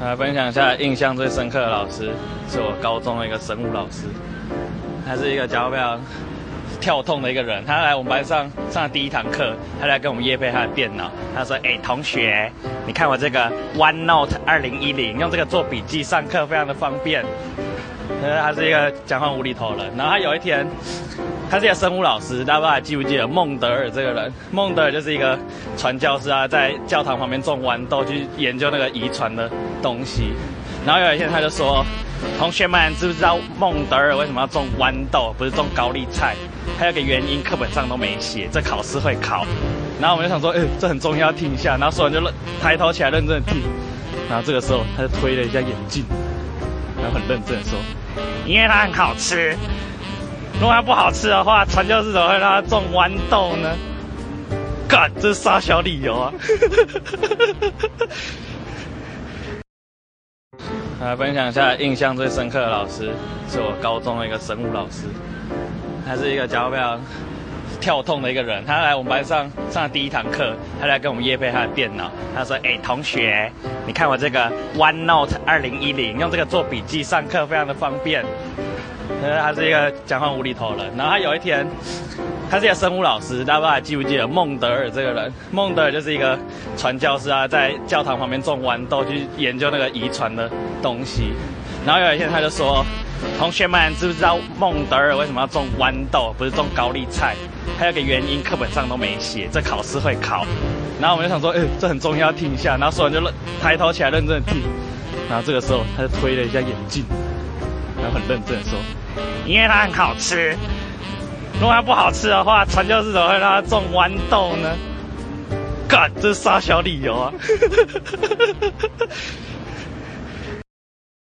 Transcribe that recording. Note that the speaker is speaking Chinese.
来分享一下印象最深刻的老师，是我高中的一个生物老师，他是一个讲话非常跳痛的一个人。他来我们班上上的第一堂课，他来跟我们夜配他的电脑。他说：“哎、同学，你看我这个 OneNote 2010，用这个做笔记上课非常的方便。”他是一个讲话无厘头人。然后他有一天，他是一个生物老师，大家不知道还记不记得孟德尔这个人？孟德尔就是一个传教士啊，在教堂旁边种豌豆去研究那个遗传的东西。然后有一天他就说：“同学们，知不知道孟德尔为什么要种豌豆，不是种高丽菜？还有个原因，课本上都没写，这考试会考。”然后我们就想说：“哎，这很重要，要听一下。”然后说完就抬头起来认真的听。然后这个时候他就推了一下眼镜，然后很认真的说。因为它很好吃，如果它不好吃的话，传教士怎么会让它种豌豆呢？干，这是杀小理由啊！来分享一下印象最深刻的老师，是我高中的一个生物老师，他是一个讲话非常跳痛的一个人。他来我们班上上的第一堂课，他来跟我们夜配他的电脑。他说：“哎、同学。”你看我这个 OneNote 2010，用这个做笔记上课非常的方便。他是一个讲话无厘头人。然后他有一天，他是一个生物老师，大家不知道还记不记得孟德尔这个人？孟德尔就是一个传教士啊，在教堂旁边种豌豆去研究那个遗传的东西。然后有一天他就说：“同学们，知不知道孟德尔为什么要种豌豆，不是种高丽菜？还有个原因，课本上都没写，这考试会考。”然后我们就想说，哎，这很重要，要听一下。然后说完就认抬头起来认真的听。然后这个时候他就推了一下眼镜，然后很认真的说：“因为它很好吃，如果它不好吃的话，传教士怎么会让它种豌豆呢？”干，这是杀小理由啊！